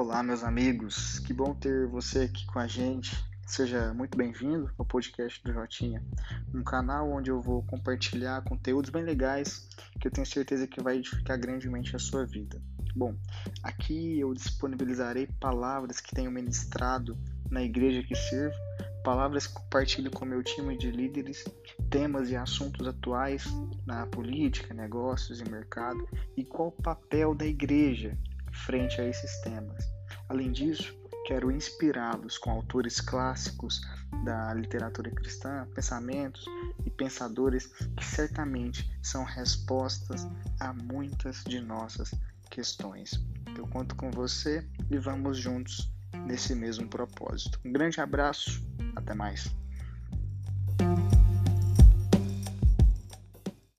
Olá, meus amigos, que bom ter você aqui com a gente. Seja muito bem-vindo ao podcast do Jotinha, um canal onde eu vou compartilhar conteúdos bem legais que eu tenho certeza que vai edificar grandemente a sua vida. Bom, aqui eu disponibilizarei palavras que tenho ministrado na igreja que sirvo, palavras que compartilho com meu time de líderes, temas e assuntos atuais na política, negócios e mercado e qual o papel da igreja frente a esses temas. Além disso, quero inspirá-los com autores clássicos da literatura cristã, pensamentos e pensadores que certamente são respostas a muitas de nossas questões. Eu conto com você e vamos juntos nesse mesmo propósito. Um grande abraço, até mais.